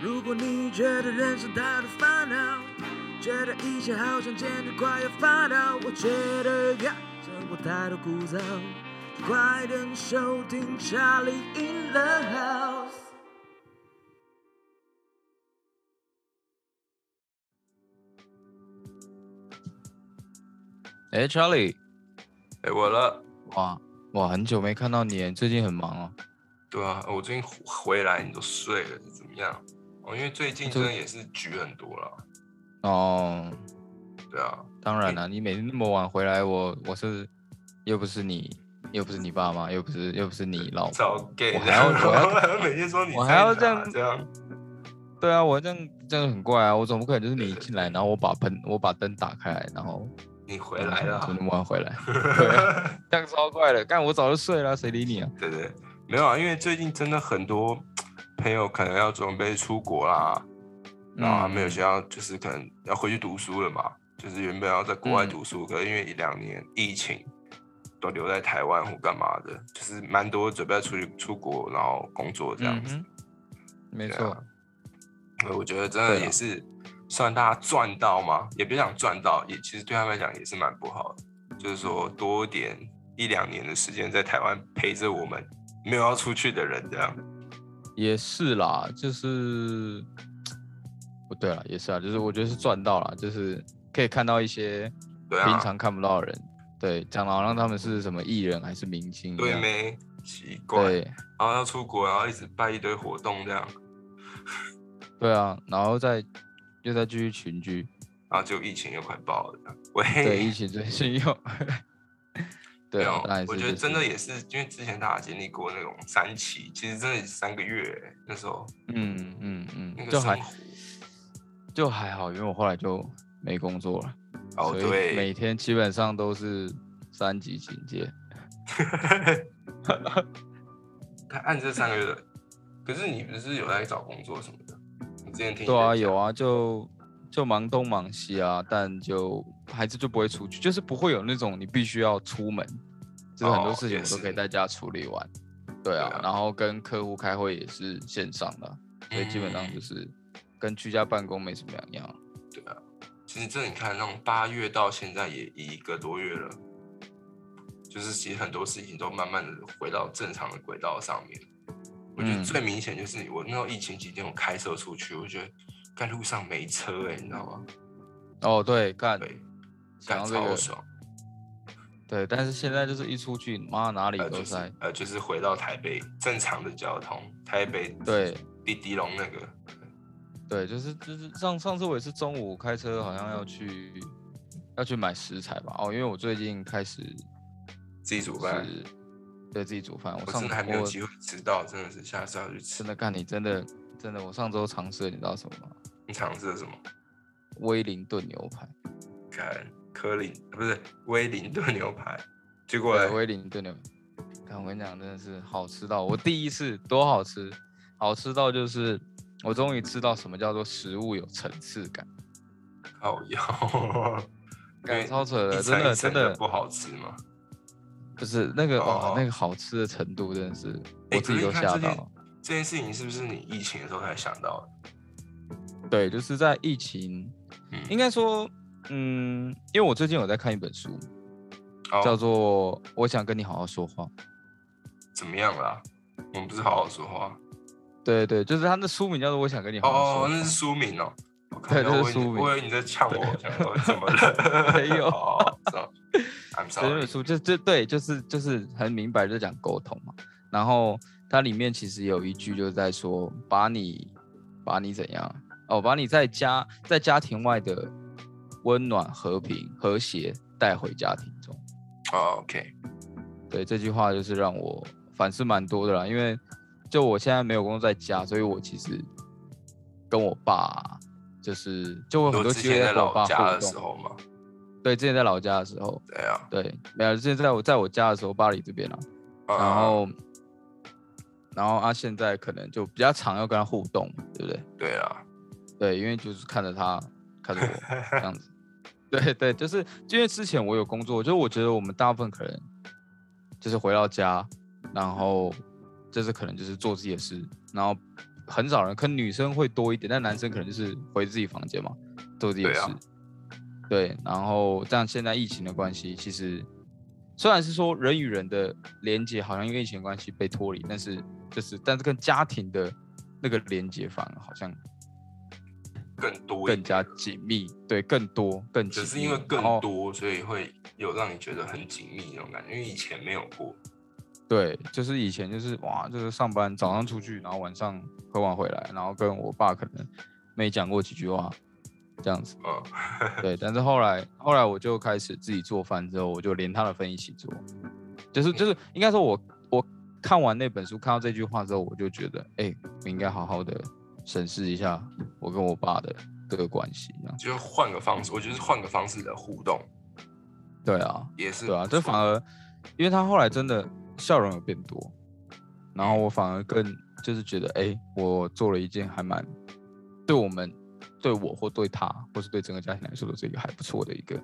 如果你觉得人生太多烦恼，觉得一切好像简直快要发抖，我觉得呀，生活太多枯燥，快点收听 Charlie in the House。哎，Charlie，哎，我了，哇哇，很久没看到你，最近很忙哦。对啊，我最近回来你都睡了，怎么样？哦，因为最近真的也是局很多了。哦，对啊，当然了，你每天那么晚回来，我我是又不是你，又不是你爸妈，又不是又不是你老婆，我还要 我要每天说你，我还要这样这样。对啊，我这样这样很怪啊，我总不可能就是你进来，然后我把喷我把灯打开来，然后。你回来了，怎么那么晚回来？这样超怪的，但我早就睡了，谁理你啊？对对，没有啊，因为最近真的很多朋友可能要准备出国啦，然后还没有想要，就是可能要回去读书了嘛，就是原本要在国外读书，可是因为一两年疫情都留在台湾或干嘛的，就是蛮多准备要出去出国，然后工作这样子。没错，我觉得真的也是。算大家赚到吗？也别想赚到，也其实对他们来讲也是蛮不好的。就是说多点一两年的时间在台湾陪着我们没有要出去的人，这样也是啦。就是不对了，也是啊。就是我觉得是赚到了，就是可以看到一些平常看不到的人。对，讲的好像他们是什么艺人还是明星，对没？奇怪。然后要出国，然后一直办一堆活动这样。对啊，然后再。又再继续群居，然后就疫情又快爆了。喂，对，疫情最近又，对啊，我觉得真的也是，因为之前大家经历过那种三期，其实真的三个月那时候，嗯嗯嗯，就还就还好，因为我后来就没工作了，哦对，每天基本上都是三级警戒。他按这三个月的，可是你不是有在找工作什么的？你之前听对啊，有啊，就就忙东忙西啊，但就孩子就不会出去，就是不会有那种你必须要出门，就是很多事情我都可以在家处理完。对啊，然后跟客户开会也是线上的，所以基本上就是跟居家办公没什么两样。对啊，其实这你看，那种八月到现在也一个多月了，就是其实很多事情都慢慢的回到正常的轨道上面。我觉得最明显就是我那时候疫情期间，我开车出去，我觉得在路上没车哎，你知道吗？哦，对，干，干超爽。对，但是现在就是一出去，妈哪里都塞。呃，就是回到台北正常的交通，台北对，滴滴龙那个。对，就是就是上上次我也是中午开车，好像要去要去买食材吧。哦，因为我最近开始自己煮饭。对自己煮饭，我真的还没有机会吃到，真的是下次要去吃。真的干你真的真的，我上周尝试了，你知道什么吗？你尝试了什么？威灵顿牛排。看科林不是威灵顿牛排，结果威灵顿牛，看我跟你讲，真的是好吃到我第一次多好吃，好吃到就是我终于知道什么叫做食物有层次感。好哟，感超扯的，真的真的不好吃吗？不是那个哦，那个好吃的程度真的是我自己都吓到。这件事情是不是你疫情的时候才想到的？对，就是在疫情，应该说，嗯，因为我最近有在看一本书，叫做《我想跟你好好说话》。怎么样啦？我们不是好好说话？对对，就是他的书名叫做《我想跟你好好说》。哦，那是书名哦。对，那是书名。我以为你在呛我，想说怎么了？没有。这 本书就就对，就是就是很明白，就讲沟通嘛。然后它里面其实有一句就是在说，把你把你怎样哦，把你在家在家庭外的温暖、和平、和谐带回家庭中。OK，对这句话就是让我反思蛮多的啦。因为就我现在没有工作在家，所以我其实跟我爸就是就会很多机会在老家的时候嘛。对，之前在老家的时候，对啊，对，没有，之前在我在我家的时候，巴黎这边啊，然后，然后啊，现在可能就比较常要跟他互动，对不对？对啊，对，因为就是看着他，看着我这样子，对对，就是因为之前我有工作，就是我觉得我们大部分可能就是回到家，然后就是可能就是做自己的事，然后很少人，可能女生会多一点，但男生可能就是回自己房间嘛，做自己的事。对啊对，然后这样现在疫情的关系，其实虽然是说人与人的连接好像因为疫情的关系被脱离，但是就是但是跟家庭的那个连接反而好像更多更加紧密，对，更多更。只是因为更多，所以会有让你觉得很紧密那种感觉，因为以前没有过。对，就是以前就是哇，就是上班早上出去，然后晚上喝完回来，然后跟我爸可能没讲过几句话，这样子。嗯，对，但是后来后来我就开始自己做饭之后，我就连他的份一起做，就是就是应该说我我看完那本书，看到这句话之后，我就觉得，哎、我应该好好的审视一下我跟我爸的这个关系，这样。就换个方式，我觉得是换个方式的互动对啊，也是对啊，这反而，因为他后来真的笑容有变多，然后我反而更就是觉得，哎、我做了一件还蛮对我们、对我或对他，或是对整个家庭来说都是一个还不错的一个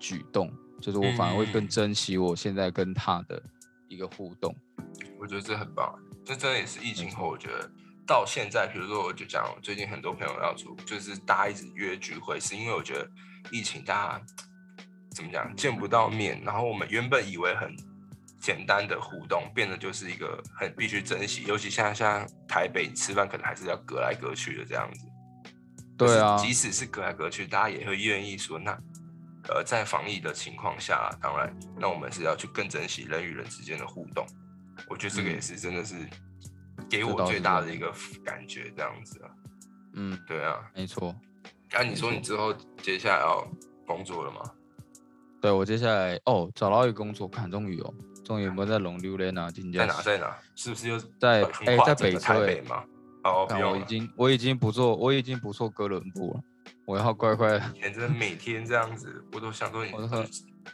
举动，就是我反而会更嗯珍惜我现在跟他的一个互动。我觉得这很棒，这真的也是疫情后，我觉得到现在，比如说我就讲，最近很多朋友要出，就是大家一直约聚会，是因为我觉得疫情大家怎么讲见不到面，然后我们原本以为很简单的互动，变得就是一个很必须珍惜，尤其像像台北吃饭可能还是要隔来隔去的这样子。对啊即使是隔来隔去，大家也会愿意说，那呃，在防疫的情况下，当然，那我们是要去更珍惜人与人之间的互动。我觉得这个嗯也是真的是给我最大的一个感觉，这样子啊。嗯，对啊，没错。啊，你说你之后接下来要工作了吗？对我接下来哦，找到一个工作，看终于哦，终于有没有在龙溜连啊？今天在哪？在哪？是不是又在横哎在北台北吗？哦。我已经我已经不做我已经不做哥伦布了，我要乖乖以前真的每天这样子，我都想说你我都说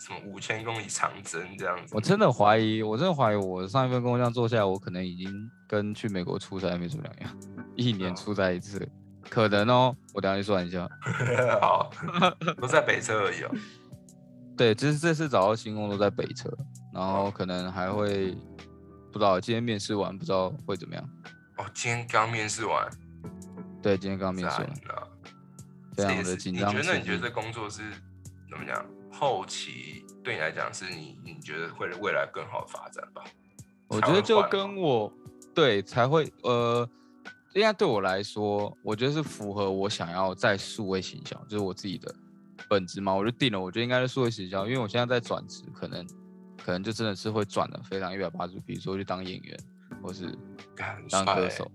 什么五千公里长征这样子我。真的怀疑，我真的怀疑，我上一份工作这样做下来，我可能已经跟去美国出差没什么两样，一年哦出差一次，可能哦。我等下去算一下。好，都在北车而已哦。对，这是这次找到新工作在北车，然后哦可能还会不知道今天面试完不知道会怎么样。哦，今天刚面试完，对，今天刚面试完，非常的紧张你觉得？你觉得这工作是怎么讲？后期对你来讲，是你你觉得会未来更好的发展吧？我觉得就跟我对才会呃，应该对我来说，我觉得是符合我想要在数位行销，就是我自己的本职嘛，我就定了，我觉得应该是数位行销，因为我现在在转职，可能可能就真的是会转的非常一百八十度，比如说去当演员，或是当歌手。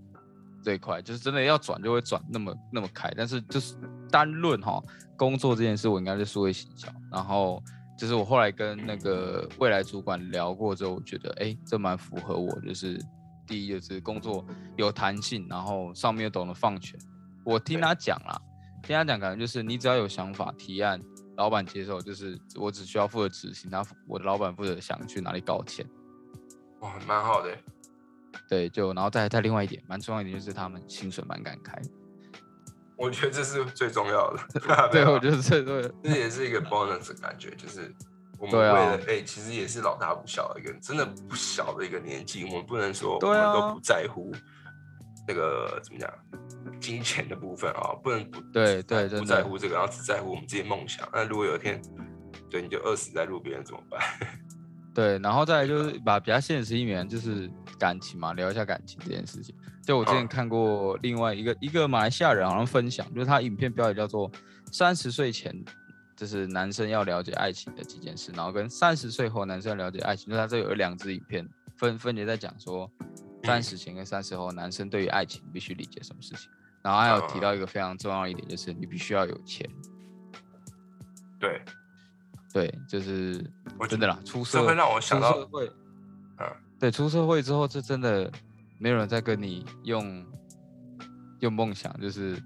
这一块，就是真的要转就会转那么那么开，但是就是单论哈工作这件事，我应该是数位行销，然后就是我后来跟那个未来主管聊过之后，我觉得哎、诶这蛮符合我，就是第一就是工作有弹性，然后上面又懂得放权。我听他讲啦，听他讲感觉就是你只要有想法提案，老板接受，就是我只需要负责执行，他我的老板负责想去哪里搞钱。哇，蛮好的欸。对，就然后再再另外一点，蛮重要一点就是他们薪水蛮敢开。我觉得这是最重要的。对，啊我觉得这对这也是一个 bonus 的感觉，就是我们为了哎、其实也是老大不小的一个，真的不小的一个年纪，我们不能说我们都不在乎那个怎么讲金钱的部分啊，不能不对对不在乎这个，然后只在乎我们自己的梦想。那如果有一天对你就饿死在路边怎么办？对，然后再来就是把比较现实一点，就是感情嘛，聊一下感情这件事情。就我之前嗯。看过另外一个一个马来西亚人好像分享，就是他影片标题叫做“三十岁前”，就是男生要了解爱情的几件事，然后跟三十岁后男生要了解爱情，就他这有两支影片分分别在讲说，三十前跟三十后男生对于爱情必须理解什么事情。然后还有提到一个非常重要一点，就是你必须要有钱。对，对，就是我真的啦，出社会让我想到嗯。对，出社会之后，这真的没有人再跟你用用梦想，就是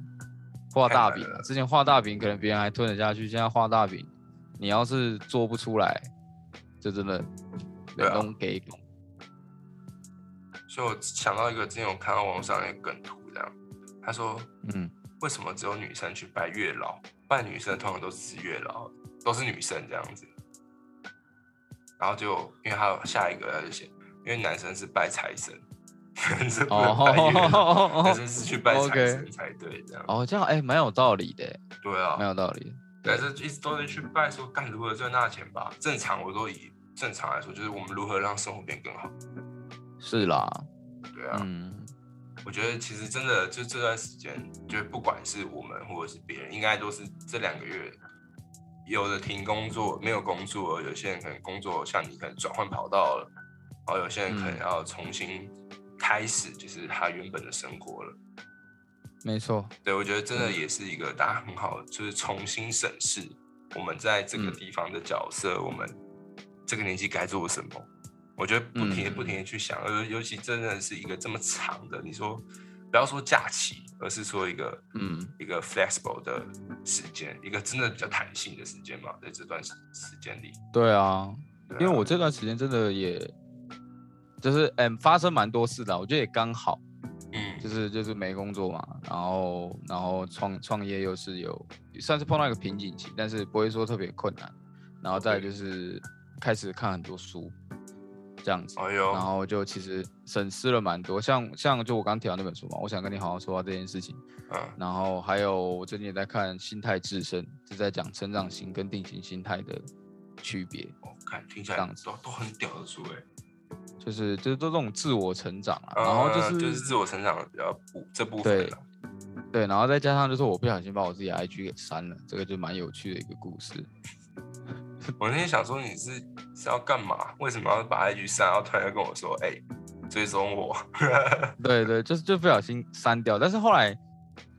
画大饼了。之前画大饼可能别人还吞得下去，现在画大饼，你要是做不出来，就真的对啊弄给拱。所以我想到一个之前我看到网上一个梗图，这样他说嗯，为什么只有女生去拜月老？拜女生通常都是吃月老，都是女生这样子。然后就因为还有下一个他就写，因为男生是拜财神，人生不能拜月老，人生是去拜财神才对，这样。哦，这样哎，蛮有道理的。对啊，蛮有道理。但是一直都在去拜，说干如何赚大钱吧。正常我都以正常来说，就是我们如何让生活变更好。是啦，对啊。嗯，我觉得其实真的就这段时间，就不管是我们或者是别人，应该都是这两个月。有的停工作，没有工作；有些人可能工作，像你可能转换跑道了，然后有些人可能要重新开始，就是他原本的生活了。没错，对我觉得真的也是一个大家很好，就是重新审视我们在这个地方的角色，我们这个年纪该做什么。我觉得不停不停的去想，尤尤其真的是一个这么长的，你说不要说假期。而是说一个嗯一个 flexible 的时间，一个真的比较弹性的时间嘛，在这段时时间里。对啊，因为我这段时间真的也，就是嗯发生蛮多事的，我觉得也刚好，嗯，就是就是没工作嘛，然后然后创创业又是有算是碰到一个瓶颈期，但是不会说特别困难，然后再就是开始看很多书。这样子，然后就其实省思了蛮多，像像就我刚提到那本书嘛，我想跟你好好说话这件事情，嗯，然后还有我最近也在看《心态制胜》，是在讲成长型跟定型心态的区别。哦，看听起来这样子都都很屌的书哎，就是就是都这种自我成长啊，然后就是就是自我成长比较部这部分，对对，然后再加上就是我不小心把我自己 IG 给删了，这个就蛮有趣的一个故事。我那天想说你是是要干嘛？为什么要把 IG 删？然后突然跟我说：“哎，追踪我。”对对，就是就不小心删掉。但是后来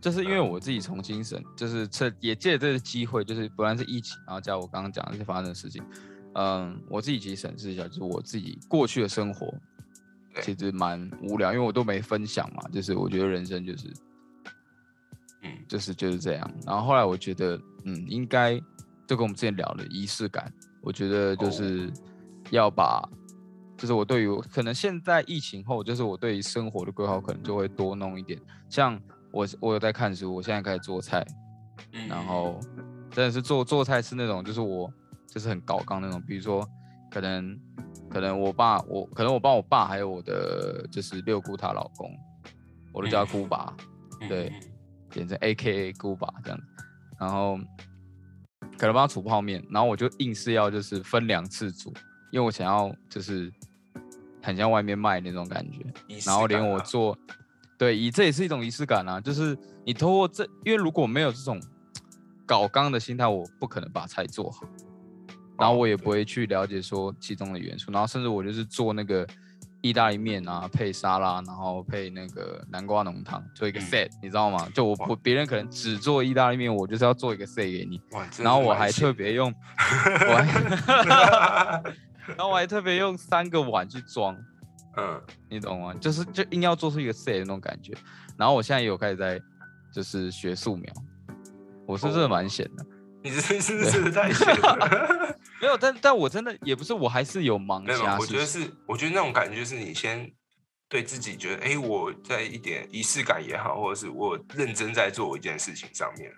就是因为我自己重新审，就是这也借这个机会，就是不然是疫情，然后加我刚刚讲那些发生的事情，嗯，我自己其实审视一下，就是我自己过去的生活其实蛮无聊，因为我都没分享嘛。就是我觉得人生就是，嗯，就是就是这样。然后后来我觉得，嗯，应该。就跟我们之前聊的仪式感，我觉得就是要把，就是我对于可能现在疫情后，就是我对于生活的规划可能就会多弄一点。像我我有在看书，我现在开始做菜，然后真的是做做菜是那种，就是我就是很高纲那种。比如说，可能可能我爸我可能我帮我爸还有我的就是六姑她老公，我都叫姑爸，对，简称 A K A 姑爸这样，然后。可能帮他煮泡面，然后我就硬是要就是分两次煮，因为我想要就是很像外面卖那种感觉，然后连我做，对，以这也是一种仪式感啊，就是你通过这，因为如果没有这种搞刚的心态，我不可能把菜做好，然后我也不会去了解说其中的元素，然后甚至我就是做那个。意大利面啊，配沙拉，然后配那个南瓜浓汤，做一个 set，你知道吗？就我我别人可能只做意大利面，我就是要做一个 set 给你。然后我还特别用，我还，然后我还特别用三个碗去装，嗯，你懂吗？就是就硬要做出一个 set 那种感觉。然后我现在也有开始在就是学素描，我是真的蛮闲的。你是 是是太闲了。没有，但但我真的也不是，我还是有忙。没有，我觉得是，我觉得那种感觉就是你先对自己觉得，哎，我在一点仪式感也好，或者是我认真在做一件事情上面。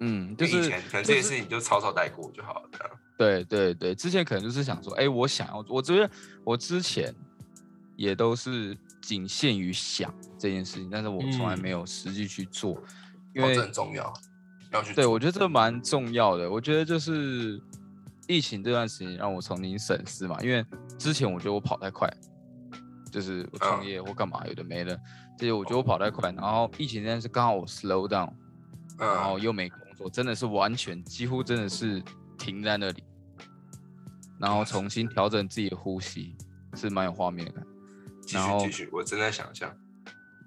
嗯，就是以前可能这些事情就草草带过就好了。对对对，之前可能就是想说，哎，我想要，我觉得我之前也都是仅限于想这件事情，但是我从来没有实际去做，因为这很重要，要去。对，我觉得这蛮重要的。我觉得就是。疫情这段时间让我重新审视嘛，因为之前我觉得我跑太快，就是我创业或干嘛有的没的，这些我觉得我跑太快。然后疫情那段是刚好我 slow down，然后又没工作，真的是完全几乎真的是停在那里，然后重新调整自己的呼吸，是蛮有画面感。继续继续，我正在想象。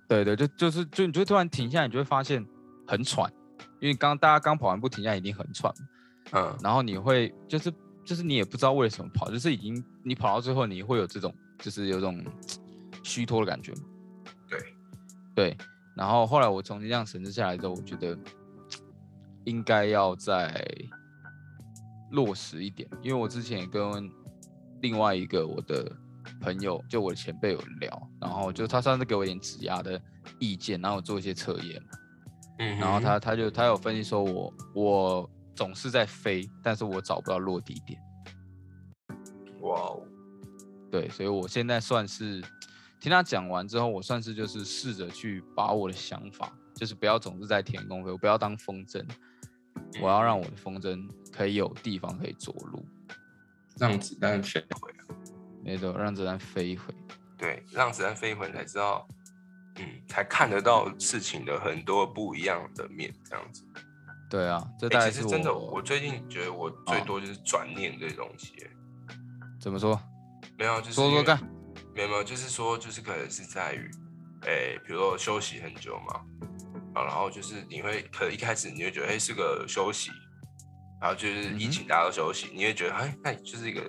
对对，就就是就你就突然停下来，你就会发现很喘，因为刚大家刚跑完步停下来一定很喘。嗯，然后你会就是就是你也不知道为什么跑，就是已经你跑到最后你会有这种就是有种虚脱的感觉对，对。然后后来我重新这样审视下来之后，我觉得应该要再落实一点，因为我之前也跟另外一个我的朋友，就我的前辈有聊，然后就他上次给我一点指压的意见，然后做一些测验嗯，然后他他就他有分析说我我。总是在飞，但是我找不到落地点。哇哦，对，所以我现在算是听他讲完之后，我算是就是试着去把我的想法，就是不要总是在填空飞，我不要当风筝，我要让我的风筝可以有地方可以着陆，让子弹飞回。没错，让子弹飞一回。对，让子弹飞一回才知道，嗯，才看得到事情的很多不一样的面，这样子。对啊，这大概是其实真的，我最近觉得我最多就是转念这东西。怎么说？没有，就是说说看。没有没有，就是说，就是可能是在于，哎，比如说休息很久嘛，啊，然后就是你会可能一开始你会觉得，哎，是个休息，然后就是疫情大家都休息，你会觉得，哎，那就是一个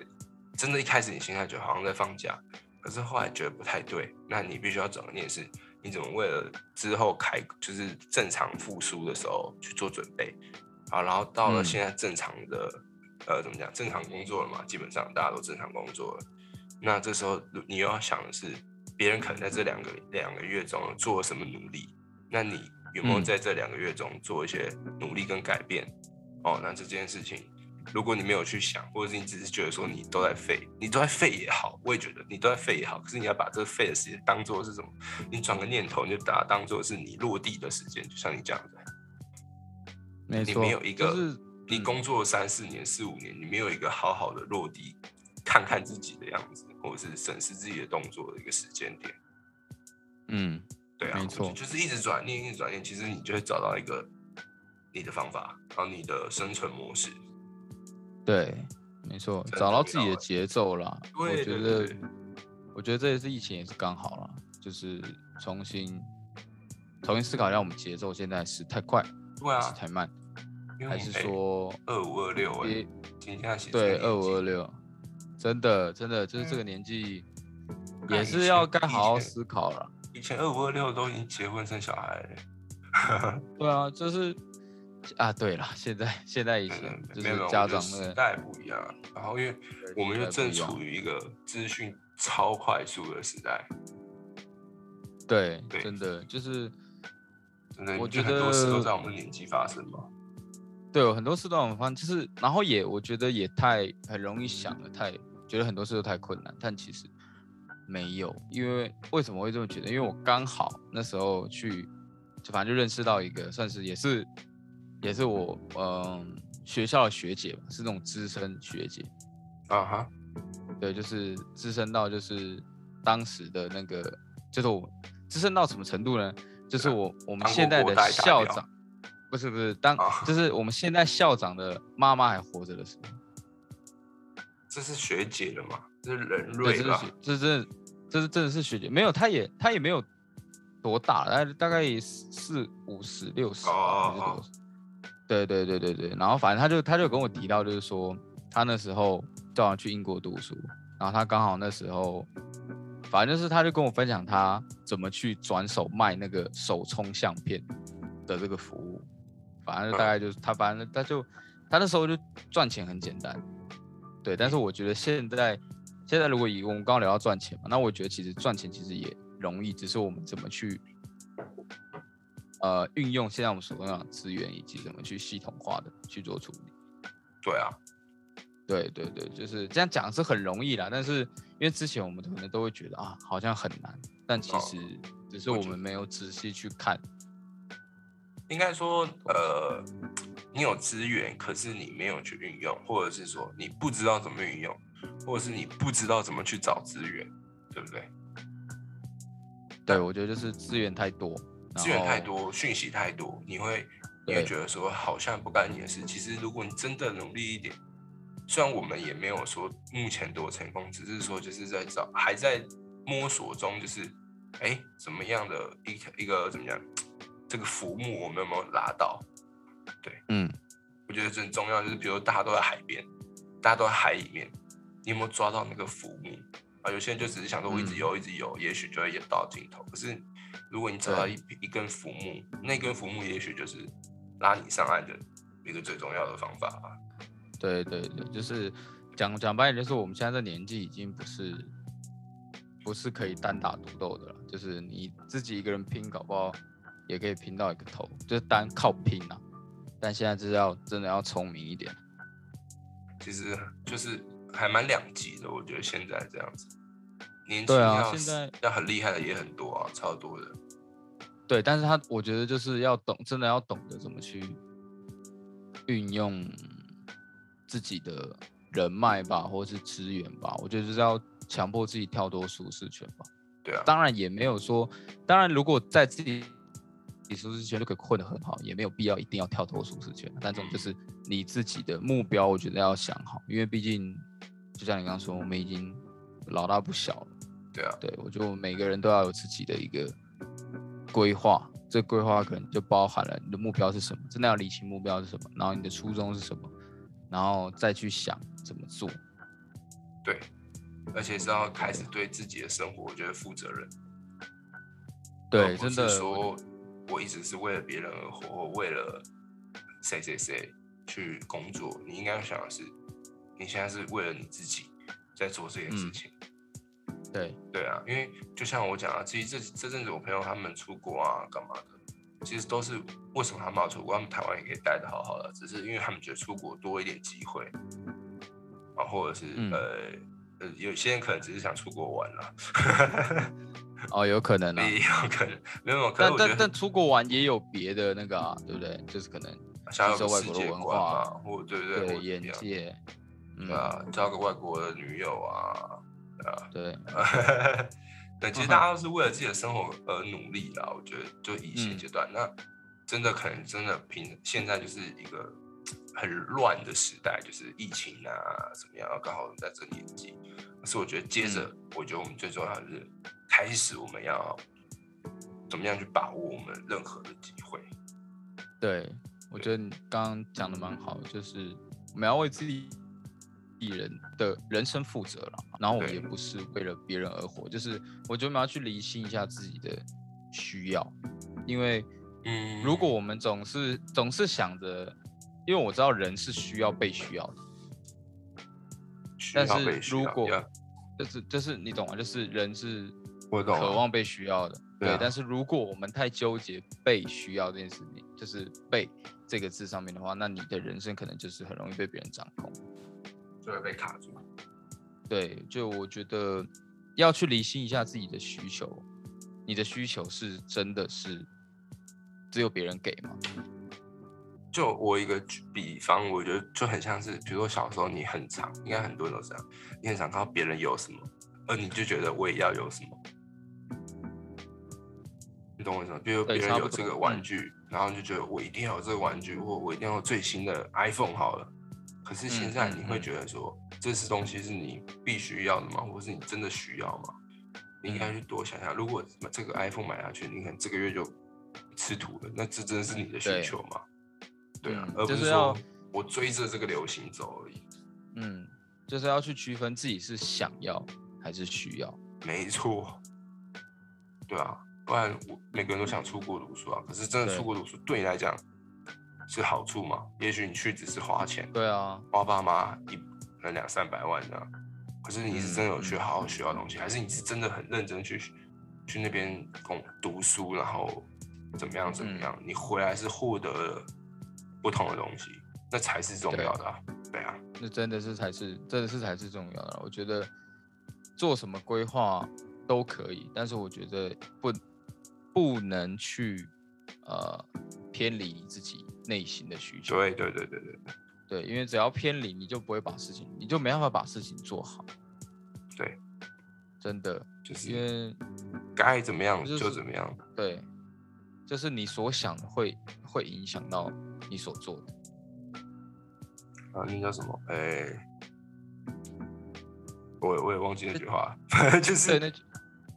真的，一开始你心态就好像在放假，可是后来觉得不太对，那你必须要转个念，是你怎么为了之后开就是正常复苏的时候去做准备，好，然后到了现在正常的，呃，怎么讲，正常工作了嘛，基本上大家都正常工作了。那这时候你又要想的是，别人可能在这两个两个月中做了什么努力，那你有没有在这两个月中做一些努力跟改变？哦，那这件事情，如果你没有去想，或者是你只是觉得说你都在废，你都在废也好，我也觉得你都在废也好，可是你要把这个废的时间当做是什么？你转个念头，你就把它当做是你落地的时间，就像你讲的，没错，你没有一个，你工作三四年、四五年，你没有一个好好的落地。看看自己的样子，或者是审视自己的动作的一个时间点。嗯，对啊，没错，就是一直转念，一直转念，其实你就会找到一个你的方法，然后你的生存模式。对，没错，找到自己的节奏了。我觉得，我觉得这一次疫情也是刚好了，就是重新重新思考一下我们节奏现在是太快，对啊，太慢，还是说二五二六？哎，今天写对二五二六。真的，真的就是这个年纪，也是要该好好思考了。以前二五二六都已经结婚生小孩了。对啊，就是啊，对了，现在现在以前就是家长时代不一样，然后因为我们又正处于一个资讯超快速的时代。对，真的就是，真的，我觉得很多事都在我们年纪发生嘛。对，很多事都很方，就是，然后也我觉得也太很容易想的太。觉得很多事都太困难，但其实没有，因为为什么会这么觉得？因为我刚好那时候去，就反正就认识到一个，算是也是也是我嗯学校的学姐吧，是那种资深学姐啊哈，对，就是资深到就是当时的那个，就是我资深到什么程度呢？就是我我们现在的校长，不是不是当，就是我们现在校长的妈妈还活着的时候。这是学姐的吗？这是人瑞吧？这是这是真的是学姐，没有，她也她也没有多大，大概大概四五十六十，对对对对对。然后反正他就他就跟我提到，就是说他那时候叫我去英国读书，然后他刚好那时候，反正就是他就跟我分享他怎么去转手卖那个手冲相片的这个服务，反正大概就是他反正他就他那时候就赚钱很简单。对，但是我觉得现在，现在如果以我们刚刚聊到赚钱嘛，那我觉得其实赚钱其实也容易，只是我们怎么去，呃，运用现在我们手上的资源，以及怎么去系统化的去做处理。对啊，对对对，就是这样讲是很容易啦，但是因为之前我们可能都会觉得啊，好像很难，但其实只是我们没有仔细去看。应该说，呃。你有资源，可是你没有去运用，或者是说你不知道怎么运用，或者是你不知道怎么去找资源，对不对？对，我觉得就是资源太多，资源太多，讯息太多，你会你会觉得说好像不干你的事。其实如果你真的努力一点，虽然我们也没有说目前多成功，只是说就是在找，还在摸索中，就是哎，怎么样的一一个怎么样，这个浮木我们有没有拉到？对，嗯，我觉得很重要，就是比如大家都在海边，大家都在海里面，你有没有抓到那个浮木啊？有些人就只是想说，我一直游，一直游，也许就会游到尽头。可是如果你找到一一根浮木，那根浮木也许就是拉你上岸的一个最重要的方法吧。对对对，就是讲讲白一点，就是我们现在这年纪已经不是不是可以单打独斗的了，就是你自己一个人拼，搞不好也可以拼到一个头，就是单靠拼啊。但现在就是要真的要聪明一点，其实就是还蛮两极的。我觉得现在这样子，年轻对啊要现在要很厉害的也很多啊，超多的。对，但是他我觉得就是要懂，真的要懂得怎么去运用自己的人脉吧，或者是资源吧。我觉得就是要强迫自己跳脱舒适圈吧。对啊，当然也没有说，当然如果在自己舒适圈就可以混得很好，也没有必要一定要跳脱舒适圈。但这种就是你自己的目标，我觉得要想好，因为毕竟就像你刚刚说，我们已经老大不小了。对啊，对我觉得我们每个人都要有自己的一个规划，这规划可能就包含了你的目标是什么，真的要理清目标是什么，然后你的初衷是什么，然后再去想怎么做。对，而且是要开始对自己的生活，我觉得负责任。对，真的说我一直是为了别人而活，或为了谁谁谁去工作。你应该想的是，你现在是为了你自己在做这件事嗯情。对对啊，因为就像我讲啊，其实这这阵子我朋友他们出国啊，干嘛的，其实都是为什么他们要出国？他们台湾也可以待的好好的，只是因为他们觉得出国多一点机会，啊，或者是、嗯呃呃，有些人可能只是想出国玩啦，哦，有可能啊。也有可能没有，可但但但出国玩也有别的那个啊，对不对？就是可能吸收外国的文化观嘛，或对对对眼界，嗯对，啊，交个外国的女友啊，对，对，其实大家都是为了自己的生活而努力啦。我觉得就以现嗯阶段，那真的可能真的平现在就是一个很乱的时代，就是疫情啊怎么样，刚好在这年纪。可是我觉得接着，嗯我觉得我们最重要的是开始我们要怎么样去把握我们任何的机会。对，我觉得你刚刚讲的蛮好，就是我们要为自己人的人生负责了，然后我们也不是为了别人而活，就是我觉得我们要去理清一下自己的需要，因为嗯。如果我们总是总是想着，因为我知道人是需要被需要的，需但是如果就是就是你懂吗？就是人是渴望被需要的，对啊。但是如果我们太纠结被需要这件事情，就是被这个字上面的话，那你的人生可能就是很容易被别人掌控。就会被卡住。对，就我觉得要去理清一下自己的需求，你的需求是真的是只有别人给吗？就我一个比方，我觉得就很像是，比如说小时候你很常，应该很多人都这样，你很常看到别人有什么，而你就觉得我也要有什么，你懂我意思吗？比如别人有这个玩具，然后你就觉得我一定要有这个玩具，或我一定要有最新的 iPhone 好了。可是现嗯在你会觉得说，这是东西是你必须要的吗？或是你真的需要吗？你应该去多想想，如果这个 iPhone 买下去，你可能这个月就吃土了，那这真的是你的需求吗？对啊，嗯而不是说我追着这个流行走而已。嗯，就是要去区分自己是想要还是需要。没错，对啊，不然我每个人都想出国读书啊，可是真的出国读书对你来讲是好处吗？也许你去只是花钱，对啊，花爸妈一可能两三百万的，可是你是真的有去好好学到东西，还是你是真的很认真去去那边工读书，然后怎么样怎么样，嗯你回来是获得了不同的东西，那才是重要的、啊。对啊，那真的是才是真的是才是重要的。我觉得做什么规划都可以，但是我觉得不不能去呃偏离你自己内心的需求。对对对对对对，因为只要偏离，你就不会把事情，你就没办法把事情做好。对，真的，就是因为该怎么样就怎么样。对，就是你所想的会会影响到你所做的。啊，那叫什么？哎、我也我也忘记那句话，就是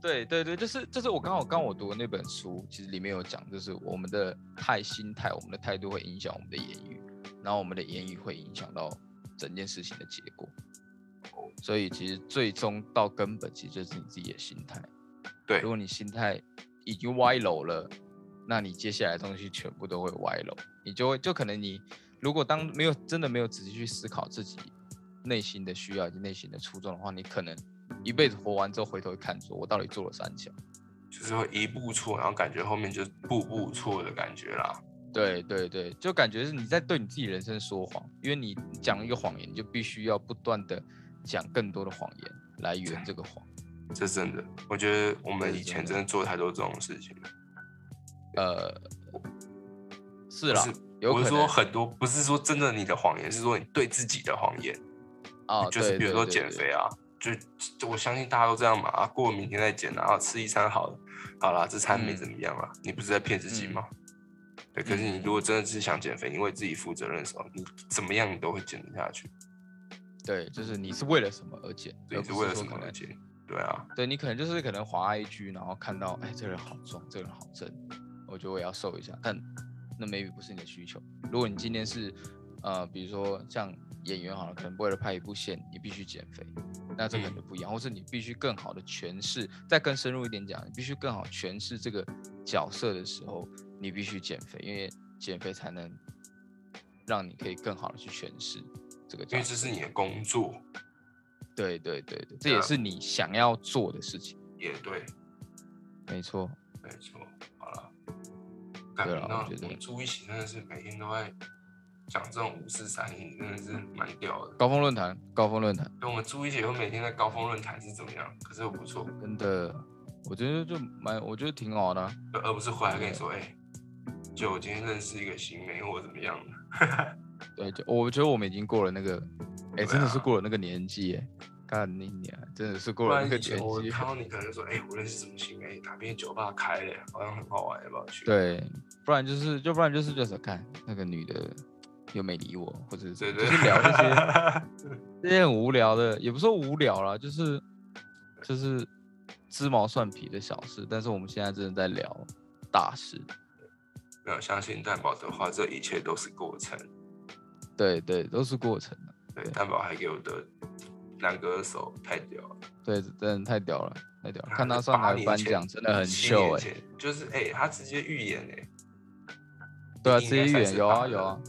对，对对对，就是就是我刚好刚我读的那本书，其实里面有讲，就是我们的态心态，我们的态度会影响我们的言语，然后我们的言语会影响到整件事情的结果。所以其实最终到根本，其实就是你自己的心态。对如果你心态已经歪楼了，那你接下来的东西全部都会歪楼，你就会就可能你如果当没有真的没有仔细去思考自己内心的需要以及内心的初衷的话，你可能一辈子活完之后回头看说，我到底做了三小。就是会一步错，然后感觉后面就步步错的感觉啦。对对对，就感觉是你在对你自己人生说谎，因为你讲一个谎言，你就必须要不断的讲更多的谎言来圆这个谎。这真的，我觉得我们以前真的做太多这种事情了。呃，是啦我是说很多，不是说真的你的谎言，是说你对自己的谎言。啊，就是比如说减，肥啊，就就我相信大家都这样嘛啊，过明天再减啊，啊吃一餐好了，好啦，这餐没嗯怎么样啦，你不是在骗自己嗯吗？对，可是你嗯如果真的是想减肥，你为自己负责任的时候，你怎么样你都会减得下去，对，就是你是为了什么而减，对，是为了什么而减？对啊，对你可能就是可能滑 IG，然后看到哎这个人好壮，这个人好正，我觉得我也要瘦一下，但那 maybe 不是你的需求。如果你今天是呃，比如说像演员好了，可能为了拍一部线，你必须减肥，那这可能嗯就不一样，或是你必须更好的诠释，再更深入一点讲，你必须更好诠释这个角色的时候，你必须减肥，因为减肥才能让你可以更好的去诠释这个因角色。因为这是你的工作，对对对对，这也是你想要做的事情，也对，没错。没错。好了，感对觉到啦我觉得我们住一起真的是每天都在讲这种五四三一，真的是蛮屌的。高峰论坛，高峰论坛，跟我们住一起，后每天在高峰论坛是怎么样？可是不错，真的，我觉得就蛮，我觉得挺好的啊、而不是回来跟你说，哎、就我今天认识一个新妹或怎么样的。对，就我觉得我们已经过了那个，哎、对真的是啊过了那个年纪，哎，干你娘，真的是过了那个年纪。我看到你可能说，哎、我认识什么新妹，哪边酒吧开的，好像很好玩，要不要去？对，不然就是，就不然就是就是看那个女的又没理我，或者是就是聊这些 这些很无聊的，也不是说无聊啦，就是就是鸡毛蒜皮的小事。但是我们现在真的在聊大事，没有相信蛋宝的话，这一切都是过程。对对，都是过程的。对，对蛋宝还给我的男歌手太屌了，对，真的太屌了，太屌了！看他上台颁奖，真的很秀哎、就是哎、他直接预言哎、对啊，你这些应该算是预言有啊有啊。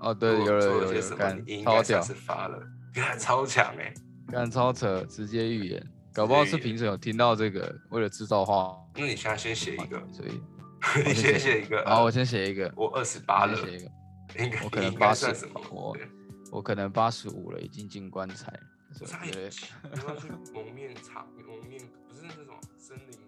哦，对，有了有了干超屌发了，干超强哎、干超扯，直接预言，搞不好是评审有听到这个，为了制造话那你现在先写一个，所以你先先写写一个。好，我呃先写一个，我二十八了，写一个，应该我可能应该80算什么？我我可能八十五了，已经进棺材了，可是差一我觉得点，你要去蒙面茶，蒙面不是那种森林。